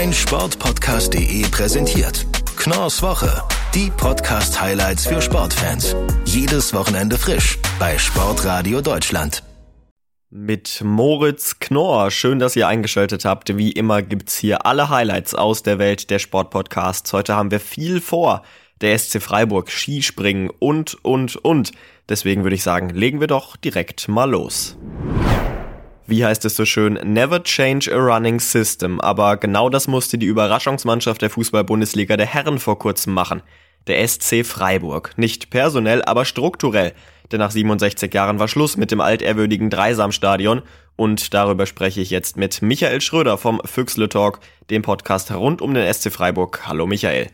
mein Sportpodcast.de präsentiert. Knorrs Woche. Die Podcast-Highlights für Sportfans. Jedes Wochenende frisch bei Sportradio Deutschland. Mit Moritz Knorr. Schön, dass ihr eingeschaltet habt. Wie immer gibt's hier alle Highlights aus der Welt der Sportpodcasts. Heute haben wir viel vor. Der SC Freiburg, Skispringen und, und, und. Deswegen würde ich sagen, legen wir doch direkt mal los wie heißt es so schön, never change a running system. Aber genau das musste die Überraschungsmannschaft der Fußball-Bundesliga der Herren vor kurzem machen. Der SC Freiburg. Nicht personell, aber strukturell. Denn nach 67 Jahren war Schluss mit dem altehrwürdigen Dreisamstadion. Und darüber spreche ich jetzt mit Michael Schröder vom Füchsle Talk, dem Podcast rund um den SC Freiburg. Hallo Michael.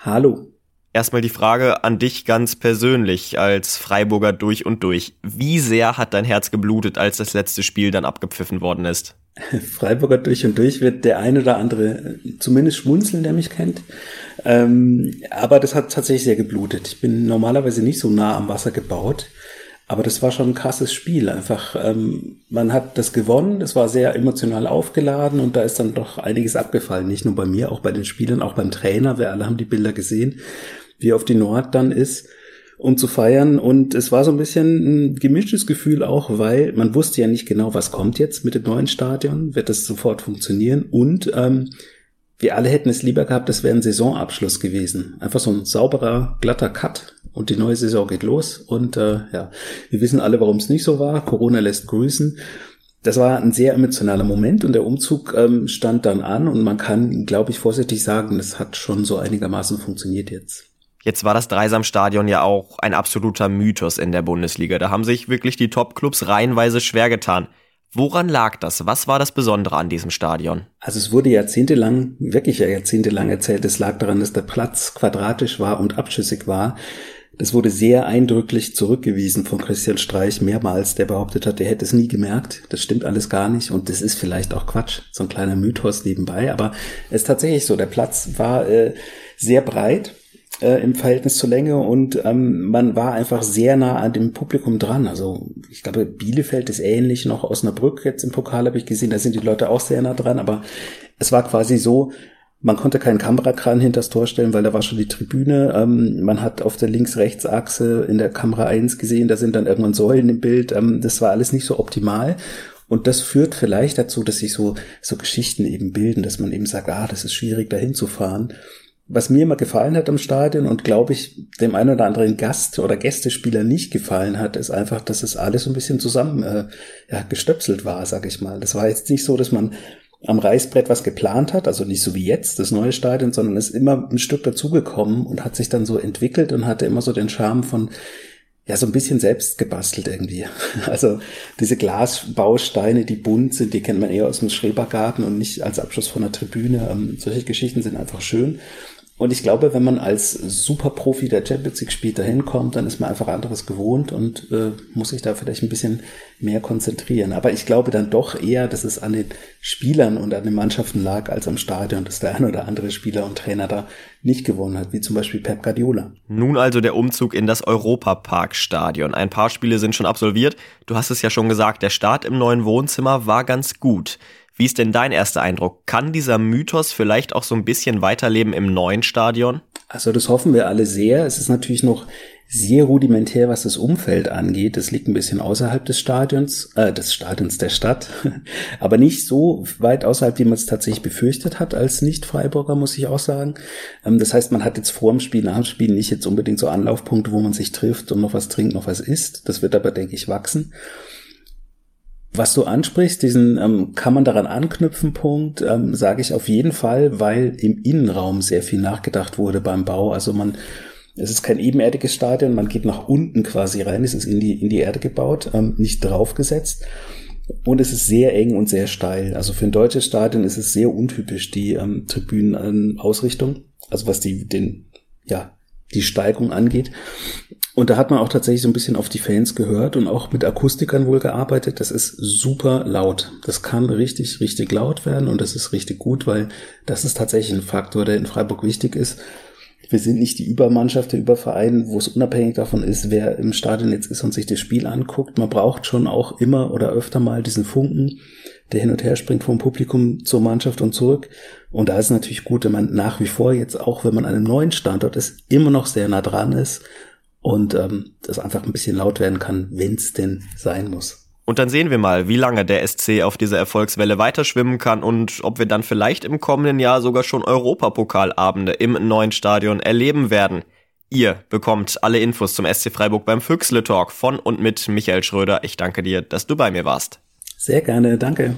Hallo. Erstmal die Frage an dich ganz persönlich als Freiburger durch und durch. Wie sehr hat dein Herz geblutet, als das letzte Spiel dann abgepfiffen worden ist? Freiburger durch und durch wird der ein oder andere zumindest schmunzeln, der mich kennt. Ähm, aber das hat tatsächlich sehr geblutet. Ich bin normalerweise nicht so nah am Wasser gebaut. Aber das war schon ein krasses Spiel. Einfach, ähm, man hat das gewonnen, es war sehr emotional aufgeladen und da ist dann doch einiges abgefallen. Nicht nur bei mir, auch bei den Spielern, auch beim Trainer. Wir alle haben die Bilder gesehen wie auf die Nord dann ist, um zu feiern. Und es war so ein bisschen ein gemischtes Gefühl auch, weil man wusste ja nicht genau, was kommt jetzt mit dem neuen Stadion, wird das sofort funktionieren. Und ähm, wir alle hätten es lieber gehabt, das wäre ein Saisonabschluss gewesen. Einfach so ein sauberer, glatter Cut und die neue Saison geht los. Und äh, ja, wir wissen alle, warum es nicht so war. Corona lässt grüßen. Das war ein sehr emotionaler Moment und der Umzug ähm, stand dann an und man kann, glaube ich, vorsichtig sagen, es hat schon so einigermaßen funktioniert jetzt. Jetzt war das Dreisamstadion ja auch ein absoluter Mythos in der Bundesliga. Da haben sich wirklich die Top-Clubs reihenweise schwer getan. Woran lag das? Was war das Besondere an diesem Stadion? Also es wurde jahrzehntelang, wirklich jahrzehntelang erzählt, es lag daran, dass der Platz quadratisch war und abschüssig war. Das wurde sehr eindrücklich zurückgewiesen von Christian Streich mehrmals, der behauptet hat, er hätte es nie gemerkt. Das stimmt alles gar nicht und das ist vielleicht auch Quatsch, so ein kleiner Mythos nebenbei. Aber es ist tatsächlich so, der Platz war äh, sehr breit äh, im Verhältnis zur Länge und ähm, man war einfach sehr nah an dem Publikum dran. Also ich glaube, Bielefeld ist ähnlich, noch Osnabrück jetzt im Pokal habe ich gesehen, da sind die Leute auch sehr nah dran, aber es war quasi so, man konnte keinen Kamerakran hinter das Tor stellen, weil da war schon die Tribüne. Ähm, man hat auf der Links-Rechts-Achse in der Kamera 1 gesehen, da sind dann irgendwann Säulen im Bild. Ähm, das war alles nicht so optimal. Und das führt vielleicht dazu, dass sich so, so Geschichten eben bilden, dass man eben sagt, ah, das ist schwierig, da hinzufahren was mir immer gefallen hat am Stadion und glaube ich dem einen oder anderen Gast oder Gästespieler nicht gefallen hat, ist einfach, dass es alles so ein bisschen zusammen äh, ja, gestöpselt war, sag ich mal. Das war jetzt nicht so, dass man am Reißbrett was geplant hat, also nicht so wie jetzt das neue Stadion, sondern ist immer ein Stück dazugekommen und hat sich dann so entwickelt und hatte immer so den Charme von ja, so ein bisschen selbst gebastelt irgendwie. Also diese Glasbausteine, die bunt sind, die kennt man eher aus dem Schrebergarten und nicht als Abschluss von der Tribüne. Ähm, solche Geschichten sind einfach schön. Und ich glaube, wenn man als Superprofi der Champions League spielt, da hinkommt, dann ist man einfach anderes gewohnt und äh, muss sich da vielleicht ein bisschen mehr konzentrieren. Aber ich glaube dann doch eher, dass es an den Spielern und an den Mannschaften lag, als am Stadion, dass der ein oder andere Spieler und Trainer da nicht gewonnen hat, wie zum Beispiel Pep Guardiola. Nun also der Umzug in das Europapark-Stadion. Ein paar Spiele sind schon absolviert. Du hast es ja schon gesagt, der Start im neuen Wohnzimmer war ganz gut. Wie ist denn dein erster Eindruck? Kann dieser Mythos vielleicht auch so ein bisschen weiterleben im neuen Stadion? Also das hoffen wir alle sehr. Es ist natürlich noch sehr rudimentär, was das Umfeld angeht. Das liegt ein bisschen außerhalb des Stadions, äh, des Stadions der Stadt, aber nicht so weit außerhalb, wie man es tatsächlich befürchtet hat als Nicht-Freiburger, muss ich auch sagen. Ähm, das heißt, man hat jetzt vor dem Spiel, nach dem Spiel nicht jetzt unbedingt so Anlaufpunkte, wo man sich trifft und noch was trinkt, noch was isst. Das wird aber, denke ich, wachsen. Was du ansprichst, diesen ähm, kann man daran anknüpfen Punkt, ähm, sage ich auf jeden Fall, weil im Innenraum sehr viel nachgedacht wurde beim Bau. Also man, es ist kein ebenerdiges Stadion, man geht nach unten quasi rein, es ist in die, in die Erde gebaut, ähm, nicht draufgesetzt. Und es ist sehr eng und sehr steil. Also für ein deutsches Stadion ist es sehr untypisch, die ähm, Tribünenausrichtung. Also was die, den, ja, die Steigung angeht. Und da hat man auch tatsächlich so ein bisschen auf die Fans gehört und auch mit Akustikern wohl gearbeitet. Das ist super laut. Das kann richtig, richtig laut werden und das ist richtig gut, weil das ist tatsächlich ein Faktor, der in Freiburg wichtig ist. Wir sind nicht die Übermannschaft, der Überverein, wo es unabhängig davon ist, wer im Stadion jetzt ist und sich das Spiel anguckt. Man braucht schon auch immer oder öfter mal diesen Funken, der hin und her springt vom Publikum zur Mannschaft und zurück. Und da ist es natürlich gut, wenn man nach wie vor jetzt auch, wenn man an einem neuen Standort ist, immer noch sehr nah dran ist und ähm, das einfach ein bisschen laut werden kann, wenn es denn sein muss. Und dann sehen wir mal, wie lange der SC auf dieser Erfolgswelle weiterschwimmen kann und ob wir dann vielleicht im kommenden Jahr sogar schon Europapokalabende im neuen Stadion erleben werden. Ihr bekommt alle Infos zum SC Freiburg beim Füchsle Talk von und mit Michael Schröder. Ich danke dir, dass du bei mir warst. Sehr gerne, danke.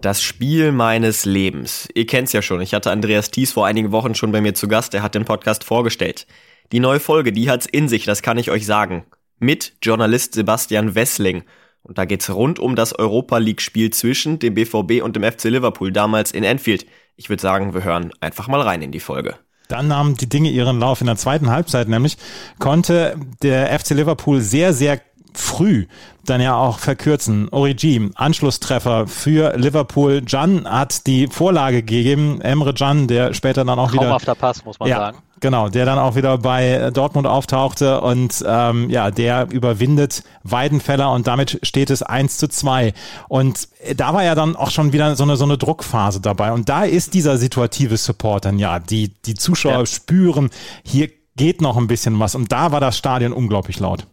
Das Spiel meines Lebens. Ihr kennt's ja schon. Ich hatte Andreas Thies vor einigen Wochen schon bei mir zu Gast. Er hat den Podcast vorgestellt. Die neue Folge, die hat's in sich, das kann ich euch sagen mit Journalist Sebastian Wessling. Und da geht's rund um das Europa League Spiel zwischen dem BVB und dem FC Liverpool damals in Enfield. Ich würde sagen, wir hören einfach mal rein in die Folge. Dann nahmen die Dinge ihren Lauf. In der zweiten Halbzeit nämlich konnte der FC Liverpool sehr, sehr früh dann ja auch verkürzen. Origi, Anschlusstreffer für Liverpool. Jan hat die Vorlage gegeben. Emre Jan, der später dann auch wieder. Auf der Pass, muss man ja, sagen. Genau, der dann auch wieder bei Dortmund auftauchte und ähm, ja, der überwindet Weidenfeller und damit steht es 1 zu 2. Und da war ja dann auch schon wieder so eine, so eine Druckphase dabei. Und da ist dieser situative Support dann ja, die, die Zuschauer ja. spüren, hier geht noch ein bisschen was. Und da war das Stadion unglaublich laut.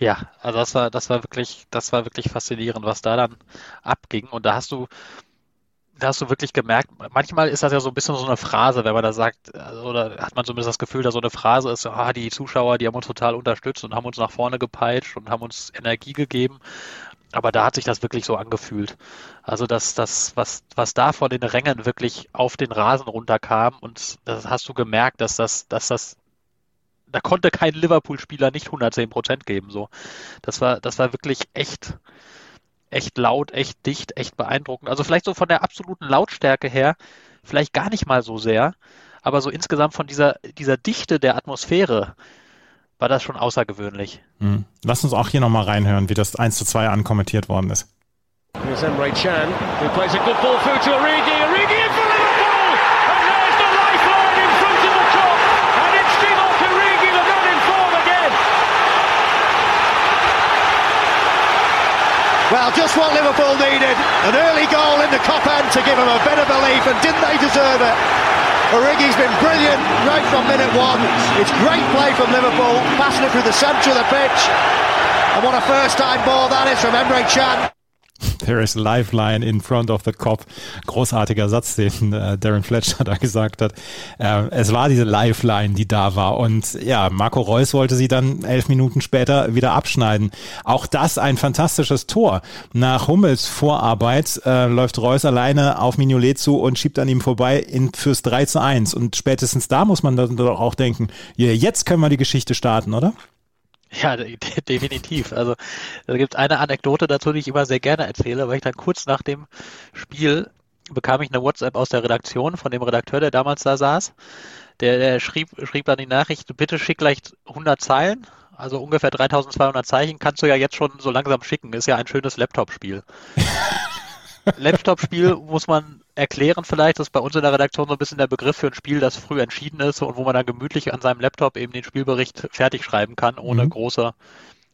Ja, also das war, das war wirklich, das war wirklich faszinierend, was da dann abging. Und da hast du, da hast du wirklich gemerkt, manchmal ist das ja so ein bisschen so eine Phrase, wenn man da sagt, also, oder hat man zumindest das Gefühl, dass so eine Phrase ist, ah, die Zuschauer, die haben uns total unterstützt und haben uns nach vorne gepeitscht und haben uns Energie gegeben. Aber da hat sich das wirklich so angefühlt. Also dass das, was, was da von den Rängen wirklich auf den Rasen runterkam und das hast du gemerkt, dass das, dass das da konnte kein Liverpool-Spieler nicht 110 Prozent geben. So, das war, das war wirklich echt, echt laut, echt dicht, echt beeindruckend. Also vielleicht so von der absoluten Lautstärke her, vielleicht gar nicht mal so sehr, aber so insgesamt von dieser, dieser Dichte der Atmosphäre war das schon außergewöhnlich. Mhm. Lass uns auch hier nochmal reinhören, wie das 1 zu 2 ankommentiert worden ist. Here's Emre Chan, who plays a good ball through to Origi. Origi Just what Liverpool needed. An early goal in the cop end to give them a bit of belief, and didn't they deserve it? Origi's been brilliant right from minute one. It's great play from Liverpool, passing it through the centre of the pitch. And what a first time ball that is from Emre Can. There is Lifeline in front of the cop. Großartiger Satz, den äh, Darren Fletcher da gesagt hat. Äh, es war diese Lifeline, die da war. Und ja, Marco Reus wollte sie dann elf Minuten später wieder abschneiden. Auch das ein fantastisches Tor. Nach Hummels Vorarbeit äh, läuft Reus alleine auf Mignolet zu und schiebt an ihm vorbei in, fürs 3 zu 1. Und spätestens da muss man dann doch auch denken, yeah, jetzt können wir die Geschichte starten, oder? Ja, definitiv. Also da gibt es eine Anekdote dazu, die ich immer sehr gerne erzähle, weil ich dann kurz nach dem Spiel bekam ich eine WhatsApp aus der Redaktion von dem Redakteur, der damals da saß. Der, der schrieb, schrieb dann die Nachricht, bitte schick gleich 100 Zeilen, also ungefähr 3200 Zeichen, kannst du ja jetzt schon so langsam schicken. Ist ja ein schönes Laptop-Spiel. Laptop-Spiel muss man erklären vielleicht, das ist bei uns in der Redaktion so ein bisschen der Begriff für ein Spiel, das früh entschieden ist und wo man dann gemütlich an seinem Laptop eben den Spielbericht fertig schreiben kann, ohne mhm. große,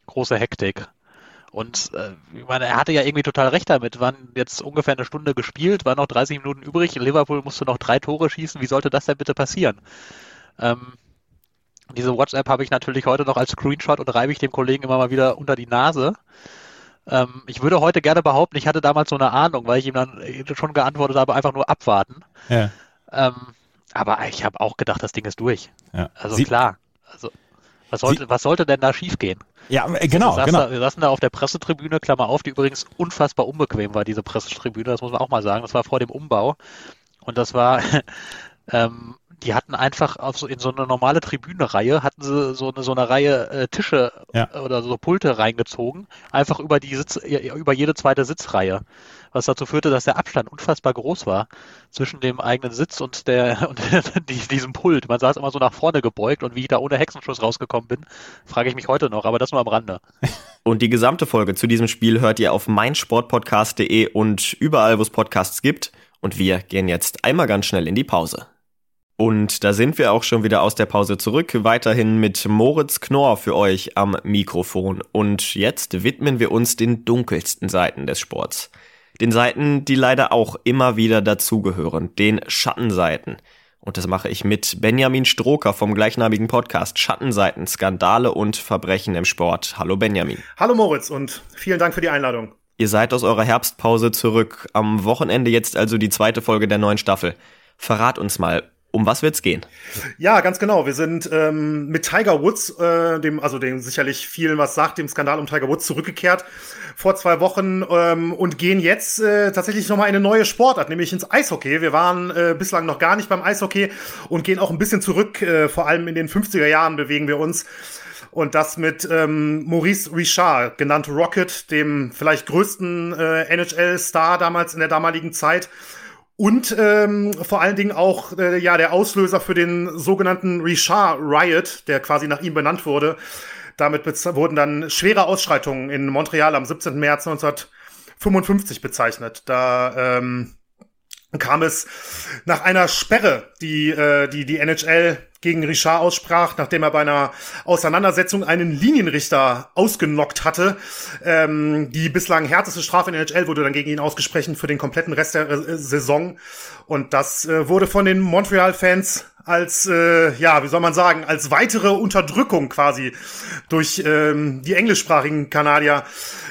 große Hektik. Und äh, ich meine, er hatte ja irgendwie total recht damit. Waren jetzt ungefähr eine Stunde gespielt, waren noch 30 Minuten übrig. Liverpool musste noch drei Tore schießen. Wie sollte das denn bitte passieren? Ähm, diese WhatsApp habe ich natürlich heute noch als Screenshot und reibe ich dem Kollegen immer mal wieder unter die Nase. Ähm, ich würde heute gerne behaupten, ich hatte damals so eine Ahnung, weil ich ihm dann schon geantwortet habe, einfach nur abwarten. Ja. Ähm, aber ich habe auch gedacht, das Ding ist durch. Ja. Also Sie klar. Also was sollte, was sollte denn da schiefgehen? Ja, äh, genau. Wir saßen, genau. Da, wir saßen da auf der Pressetribüne, Klammer auf, die übrigens unfassbar unbequem war, diese Pressetribüne, das muss man auch mal sagen. Das war vor dem Umbau. Und das war, ähm, die hatten einfach auf so, in so eine normale Tribünenreihe, hatten sie so eine, so eine Reihe äh, Tische ja. oder so Pulte reingezogen, einfach über die Sitz, über jede zweite Sitzreihe. Was dazu führte, dass der Abstand unfassbar groß war zwischen dem eigenen Sitz und der und diesem Pult. Man saß immer so nach vorne gebeugt und wie ich da ohne Hexenschuss rausgekommen bin, frage ich mich heute noch, aber das nur am Rande. Und die gesamte Folge zu diesem Spiel hört ihr auf meinsportpodcast.de und überall, wo es Podcasts gibt. Und wir gehen jetzt einmal ganz schnell in die Pause. Und da sind wir auch schon wieder aus der Pause zurück, weiterhin mit Moritz Knorr für euch am Mikrofon. Und jetzt widmen wir uns den dunkelsten Seiten des Sports. Den Seiten, die leider auch immer wieder dazugehören, den Schattenseiten. Und das mache ich mit Benjamin Stroker vom gleichnamigen Podcast Schattenseiten, Skandale und Verbrechen im Sport. Hallo Benjamin. Hallo Moritz und vielen Dank für die Einladung. Ihr seid aus eurer Herbstpause zurück. Am Wochenende jetzt also die zweite Folge der neuen Staffel. Verrat uns mal, um was wird's gehen? Ja, ganz genau. Wir sind ähm, mit Tiger Woods, äh, dem, also dem sicherlich vielen was sagt, dem Skandal um Tiger Woods zurückgekehrt vor zwei Wochen ähm, und gehen jetzt äh, tatsächlich nochmal eine neue Sportart, nämlich ins Eishockey. Wir waren äh, bislang noch gar nicht beim Eishockey und gehen auch ein bisschen zurück, äh, vor allem in den 50er Jahren bewegen wir uns. Und das mit ähm, Maurice Richard, genannt Rocket, dem vielleicht größten äh, NHL-Star damals in der damaligen Zeit und ähm, vor allen Dingen auch äh, ja der Auslöser für den sogenannten Richard Riot, der quasi nach ihm benannt wurde. Damit wurden dann schwere Ausschreitungen in Montreal am 17. März 1955 bezeichnet. Da ähm, kam es nach einer Sperre, die äh, die, die NHL gegen Richard aussprach, nachdem er bei einer Auseinandersetzung einen Linienrichter ausgenockt hatte. Ähm, die bislang härteste Strafe in der NHL wurde dann gegen ihn ausgesprochen für den kompletten Rest der äh, Saison. Und das äh, wurde von den Montreal-Fans als, äh, ja, wie soll man sagen, als weitere Unterdrückung quasi durch ähm, die englischsprachigen Kanadier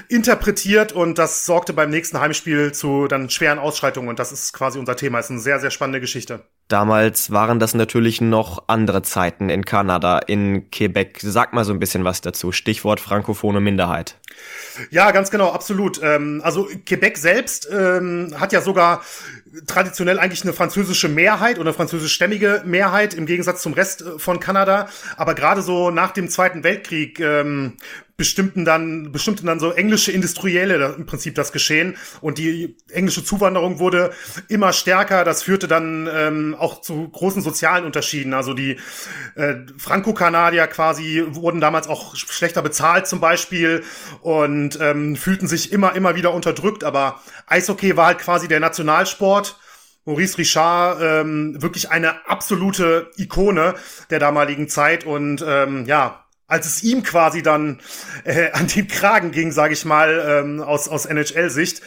interpretiert und das sorgte beim nächsten Heimspiel zu dann schweren Ausschreitungen und das ist quasi unser Thema. Ist eine sehr, sehr spannende Geschichte. Damals waren das natürlich noch andere Zeiten in Kanada, in Quebec. Sag mal so ein bisschen was dazu. Stichwort frankophone Minderheit. Ja, ganz genau, absolut. Ähm, also Quebec selbst ähm, hat ja sogar traditionell eigentlich eine französische Mehrheit oder französischstämmige Mehrheit im Gegensatz zum Rest äh, von Kanada. Aber gerade so nach dem Zweiten Weltkrieg ähm, bestimmten dann, bestimmten dann so englische Industrielle im Prinzip das Geschehen und die englische Zuwanderung wurde immer stärker. Das führte dann ähm, auch zu großen sozialen Unterschieden. Also die äh, Franco-Kanadier quasi wurden damals auch schlechter bezahlt zum Beispiel und ähm, fühlten sich immer, immer wieder unterdrückt. Aber Eishockey war halt quasi der Nationalsport. Maurice Richard ähm, wirklich eine absolute Ikone der damaligen Zeit und ähm, ja, als es ihm quasi dann äh, an den Kragen ging, sage ich mal, ähm, aus, aus NHL-Sicht,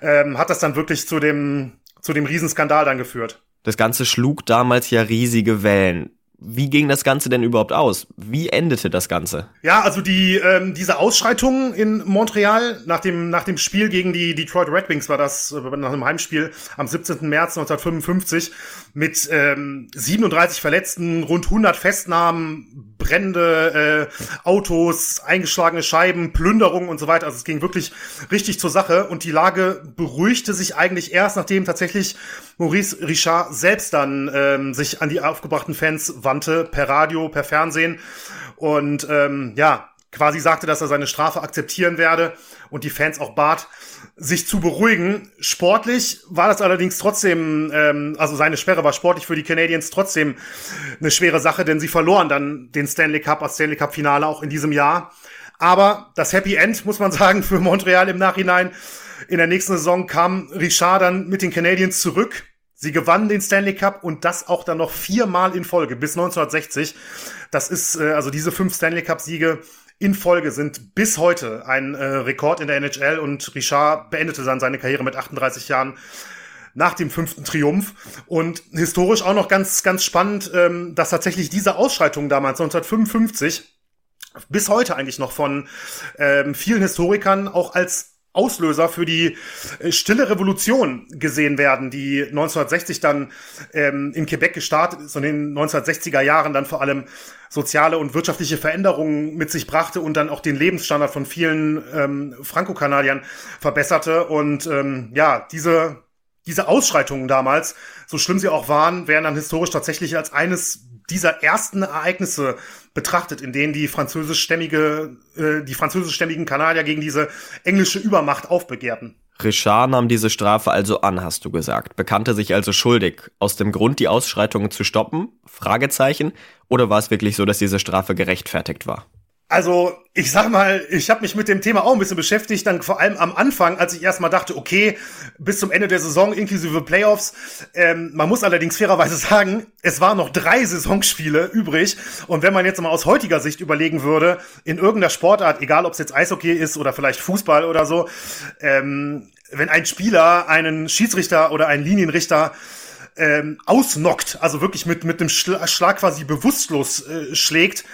ähm, hat das dann wirklich zu dem, zu dem Riesenskandal dann geführt. Das Ganze schlug damals ja riesige Wellen wie ging das Ganze denn überhaupt aus? Wie endete das Ganze? Ja, also die ähm, diese Ausschreitungen in Montreal nach dem nach dem Spiel gegen die Detroit Red Wings war das äh, nach einem Heimspiel am 17. März 1955 mit ähm, 37 Verletzten, rund 100 Festnahmen, Brände, äh, Autos, eingeschlagene Scheiben, Plünderungen und so weiter. Also es ging wirklich richtig zur Sache und die Lage beruhigte sich eigentlich erst, nachdem tatsächlich Maurice Richard selbst dann ähm, sich an die aufgebrachten Fans wandte, per Radio, per Fernsehen und ähm, ja, quasi sagte, dass er seine Strafe akzeptieren werde und die Fans auch bat, sich zu beruhigen. Sportlich war das allerdings trotzdem, ähm, also seine Sperre war sportlich für die Canadiens trotzdem eine schwere Sache, denn sie verloren dann den Stanley Cup als Stanley Cup Finale auch in diesem Jahr. Aber das Happy End, muss man sagen, für Montreal im Nachhinein. In der nächsten Saison kam Richard dann mit den Canadiens zurück. Sie gewannen den Stanley Cup und das auch dann noch viermal in Folge bis 1960. Das ist äh, also diese fünf Stanley Cup Siege in Folge sind bis heute ein äh, Rekord in der NHL und Richard beendete dann seine Karriere mit 38 Jahren nach dem fünften Triumph. Und historisch auch noch ganz, ganz spannend, ähm, dass tatsächlich diese Ausschreitungen damals 1955 bis heute eigentlich noch von ähm, vielen Historikern auch als Auslöser für die äh, stille Revolution gesehen werden, die 1960 dann ähm, in Quebec gestartet ist und in den 1960er Jahren dann vor allem soziale und wirtschaftliche Veränderungen mit sich brachte und dann auch den Lebensstandard von vielen ähm, Franco-Kanadiern verbesserte. Und ähm, ja, diese, diese Ausschreitungen damals, so schlimm sie auch waren, werden dann historisch tatsächlich als eines dieser ersten Ereignisse betrachtet, in denen die französischstämmige, äh, die französischstämmigen Kanadier gegen diese englische Übermacht aufbegehrten. Richard nahm diese Strafe also an, hast du gesagt, bekannte sich also schuldig. Aus dem Grund, die Ausschreitungen zu stoppen? Fragezeichen. Oder war es wirklich so, dass diese Strafe gerechtfertigt war? Also, ich sag mal, ich habe mich mit dem Thema auch ein bisschen beschäftigt, dann vor allem am Anfang, als ich erstmal dachte, okay, bis zum Ende der Saison inklusive Playoffs. Ähm, man muss allerdings fairerweise sagen, es waren noch drei Saisonspiele übrig. Und wenn man jetzt mal aus heutiger Sicht überlegen würde, in irgendeiner Sportart, egal ob es jetzt Eishockey ist oder vielleicht Fußball oder so, ähm, wenn ein Spieler einen Schiedsrichter oder einen Linienrichter ähm, ausnockt, also wirklich mit, mit dem Schlag quasi bewusstlos äh, schlägt,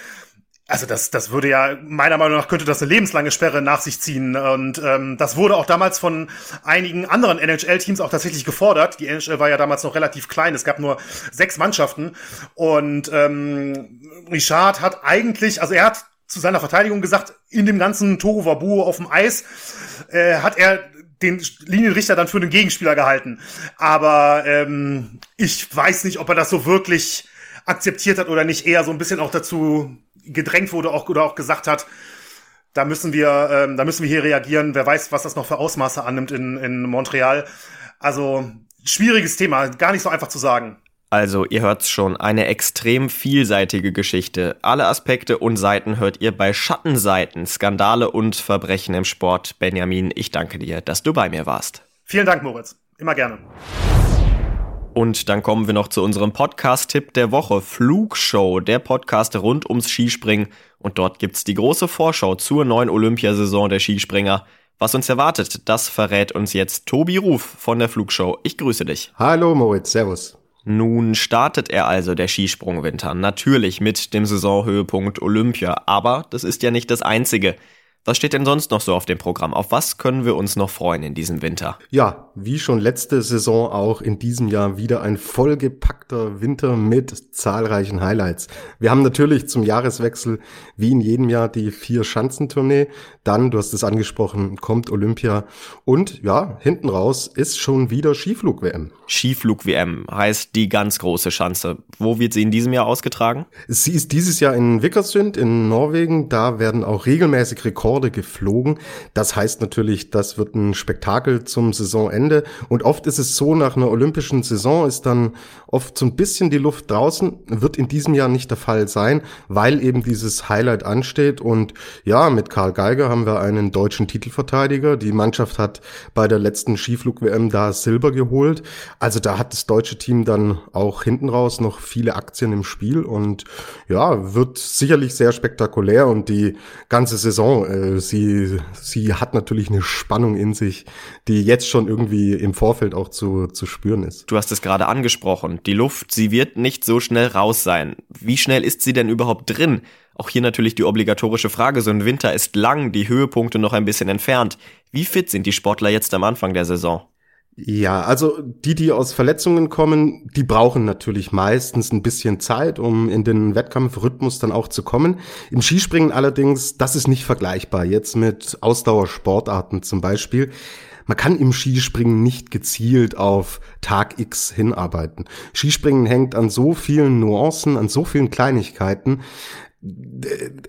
also das, das würde ja, meiner Meinung nach könnte das eine lebenslange Sperre nach sich ziehen. Und ähm, das wurde auch damals von einigen anderen NHL-Teams auch tatsächlich gefordert. Die NHL war ja damals noch relativ klein. Es gab nur sechs Mannschaften. Und ähm, Richard hat eigentlich, also er hat zu seiner Verteidigung gesagt, in dem ganzen Tohu Wabu auf dem Eis äh, hat er den Linienrichter dann für den Gegenspieler gehalten. Aber ähm, ich weiß nicht, ob er das so wirklich akzeptiert hat oder nicht. Eher so ein bisschen auch dazu gedrängt wurde auch, oder auch gesagt hat, da müssen wir, ähm, da müssen wir hier reagieren. Wer weiß, was das noch für Ausmaße annimmt in, in Montreal. Also schwieriges Thema, gar nicht so einfach zu sagen. Also, ihr hört's schon, eine extrem vielseitige Geschichte. Alle Aspekte und Seiten hört ihr bei Schattenseiten, Skandale und Verbrechen im Sport. Benjamin, ich danke dir, dass du bei mir warst. Vielen Dank, Moritz. Immer gerne. Und dann kommen wir noch zu unserem Podcast-Tipp der Woche, Flugshow, der Podcast rund ums Skispringen. Und dort gibt's die große Vorschau zur neuen Olympiasaison der Skispringer. Was uns erwartet, das verrät uns jetzt Tobi Ruf von der Flugshow. Ich grüße dich. Hallo Moritz, servus. Nun startet er also der Skisprungwinter, natürlich mit dem Saisonhöhepunkt Olympia, aber das ist ja nicht das einzige. Was steht denn sonst noch so auf dem Programm? Auf was können wir uns noch freuen in diesem Winter? Ja, wie schon letzte Saison auch in diesem Jahr wieder ein vollgepackter Winter mit zahlreichen Highlights. Wir haben natürlich zum Jahreswechsel wie in jedem Jahr die vier Schanzentournee. Dann, du hast es angesprochen, kommt Olympia und ja, hinten raus ist schon wieder Skiflug-WM. Skiflug-WM heißt die ganz große Schanze. Wo wird sie in diesem Jahr ausgetragen? Sie ist dieses Jahr in Vickersund in Norwegen. Da werden auch regelmäßig Rekorde Rekorde geflogen. Das heißt natürlich, das wird ein Spektakel zum Saisonende. Und oft ist es so, nach einer olympischen Saison ist dann oft so ein bisschen die Luft draußen. Wird in diesem Jahr nicht der Fall sein, weil eben dieses Highlight ansteht. Und ja, mit Karl Geiger haben wir einen deutschen Titelverteidiger. Die Mannschaft hat bei der letzten Skiflug-WM da Silber geholt. Also da hat das deutsche Team dann auch hinten raus noch viele Aktien im Spiel und ja, wird sicherlich sehr spektakulär und die ganze Saison äh, sie, sie hat natürlich eine Spannung in sich, die jetzt schon irgendwie im Vorfeld auch zu, zu spüren ist. Du hast es gerade angesprochen. Die Luft, sie wird nicht so schnell raus sein. Wie schnell ist sie denn überhaupt drin? Auch hier natürlich die obligatorische Frage, so ein Winter ist lang, die Höhepunkte noch ein bisschen entfernt. Wie fit sind die Sportler jetzt am Anfang der Saison? Ja, also die, die aus Verletzungen kommen, die brauchen natürlich meistens ein bisschen Zeit, um in den Wettkampfrhythmus dann auch zu kommen. Im Skispringen allerdings, das ist nicht vergleichbar jetzt mit Ausdauersportarten zum Beispiel. Man kann im Skispringen nicht gezielt auf Tag X hinarbeiten. Skispringen hängt an so vielen Nuancen, an so vielen Kleinigkeiten,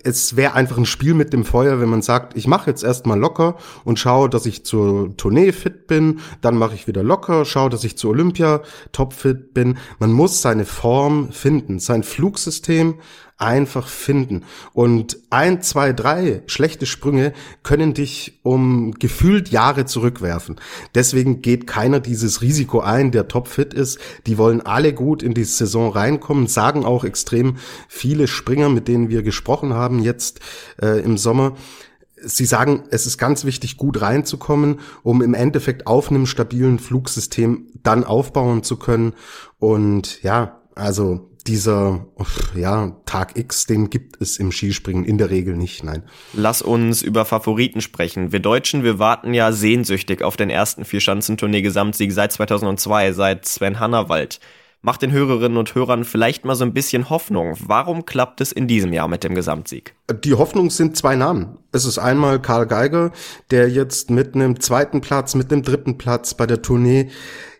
es wäre einfach ein Spiel mit dem Feuer, wenn man sagt, ich mache jetzt erstmal locker und schaue, dass ich zur Tournee fit bin, dann mache ich wieder locker, schaue, dass ich zur Olympia topfit bin. Man muss seine Form finden, sein Flugsystem einfach finden. Und ein, zwei, drei schlechte Sprünge können dich um gefühlt Jahre zurückwerfen. Deswegen geht keiner dieses Risiko ein, der topfit ist. Die wollen alle gut in die Saison reinkommen, sagen auch extrem viele Springer, mit denen wir gesprochen haben jetzt äh, im Sommer. Sie sagen, es ist ganz wichtig, gut reinzukommen, um im Endeffekt auf einem stabilen Flugsystem dann aufbauen zu können. Und ja, also dieser, ja, Tag X, den gibt es im Skispringen in der Regel nicht, nein. Lass uns über Favoriten sprechen. Wir Deutschen, wir warten ja sehnsüchtig auf den ersten Vierschanzentournee-Gesamtsieg seit 2002, seit Sven Hannawald. Macht den Hörerinnen und Hörern vielleicht mal so ein bisschen Hoffnung. Warum klappt es in diesem Jahr mit dem Gesamtsieg? Die Hoffnung sind zwei Namen. Es ist einmal Karl Geiger, der jetzt mit einem zweiten Platz, mit einem dritten Platz bei der Tournee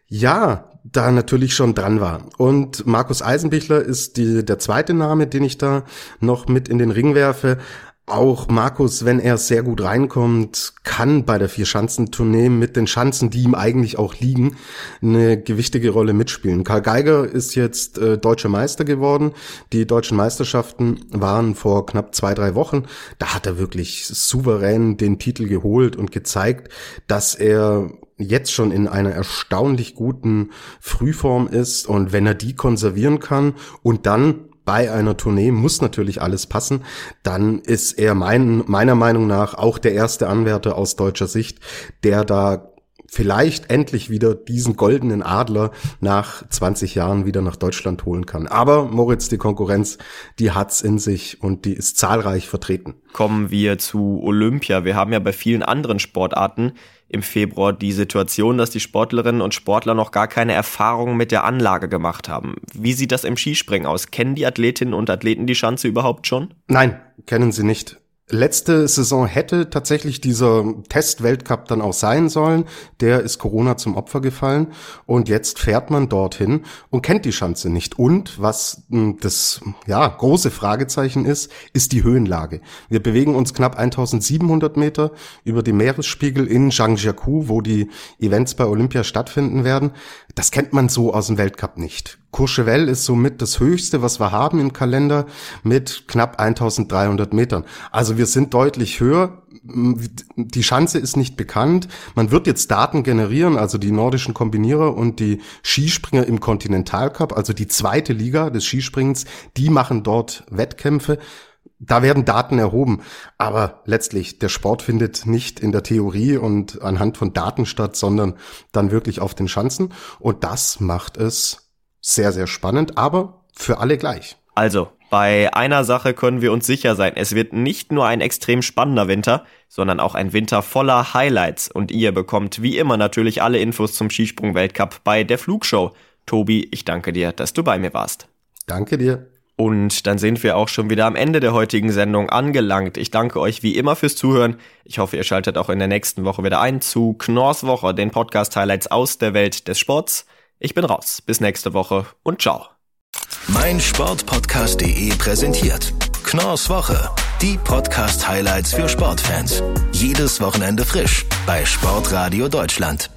ja, da natürlich schon dran war. Und Markus Eisenbichler ist die, der zweite Name, den ich da noch mit in den Ring werfe. Auch Markus, wenn er sehr gut reinkommt, kann bei der Vier-Schanzentournee mit den Schanzen, die ihm eigentlich auch liegen, eine gewichtige Rolle mitspielen. Karl Geiger ist jetzt äh, deutscher Meister geworden. Die deutschen Meisterschaften waren vor knapp zwei, drei Wochen. Da hat er wirklich souverän den Titel geholt und gezeigt, dass er jetzt schon in einer erstaunlich guten Frühform ist und wenn er die konservieren kann und dann bei einer Tournee muss natürlich alles passen, dann ist er mein, meiner Meinung nach auch der erste Anwärter aus deutscher Sicht, der da vielleicht endlich wieder diesen goldenen Adler nach 20 Jahren wieder nach Deutschland holen kann. Aber Moritz, die Konkurrenz, die hat's in sich und die ist zahlreich vertreten. Kommen wir zu Olympia. Wir haben ja bei vielen anderen Sportarten im Februar die Situation, dass die Sportlerinnen und Sportler noch gar keine Erfahrung mit der Anlage gemacht haben. Wie sieht das im Skispringen aus? Kennen die Athletinnen und Athleten die Schanze überhaupt schon? Nein, kennen sie nicht. Letzte Saison hätte tatsächlich dieser Test-Weltcup dann auch sein sollen. Der ist Corona zum Opfer gefallen. Und jetzt fährt man dorthin und kennt die Schanze nicht. Und was hm, das ja, große Fragezeichen ist, ist die Höhenlage. Wir bewegen uns knapp 1700 Meter über dem Meeresspiegel in Zhangjiakou, wo die Events bei Olympia stattfinden werden. Das kennt man so aus dem Weltcup nicht. Courchevel ist somit das höchste, was wir haben im Kalender mit knapp 1300 Metern. Also wir sind deutlich höher. Die Schanze ist nicht bekannt. Man wird jetzt Daten generieren, also die nordischen Kombinierer und die Skispringer im Kontinentalcup, also die zweite Liga des Skispringens, die machen dort Wettkämpfe. Da werden Daten erhoben, aber letztlich der Sport findet nicht in der Theorie und anhand von Daten statt, sondern dann wirklich auf den Schanzen und das macht es sehr, sehr spannend, aber für alle gleich. Also, bei einer Sache können wir uns sicher sein. Es wird nicht nur ein extrem spannender Winter, sondern auch ein Winter voller Highlights. Und ihr bekommt wie immer natürlich alle Infos zum Skisprung-Weltcup bei der Flugshow. Tobi, ich danke dir, dass du bei mir warst. Danke dir. Und dann sind wir auch schon wieder am Ende der heutigen Sendung angelangt. Ich danke euch wie immer fürs Zuhören. Ich hoffe, ihr schaltet auch in der nächsten Woche wieder ein zu Knorrs Woche, den Podcast-Highlights aus der Welt des Sports. Ich bin raus. Bis nächste Woche und ciao. Mein Sportpodcast.de präsentiert Knorrs Woche. Die Podcast-Highlights für Sportfans. Jedes Wochenende frisch bei Sportradio Deutschland.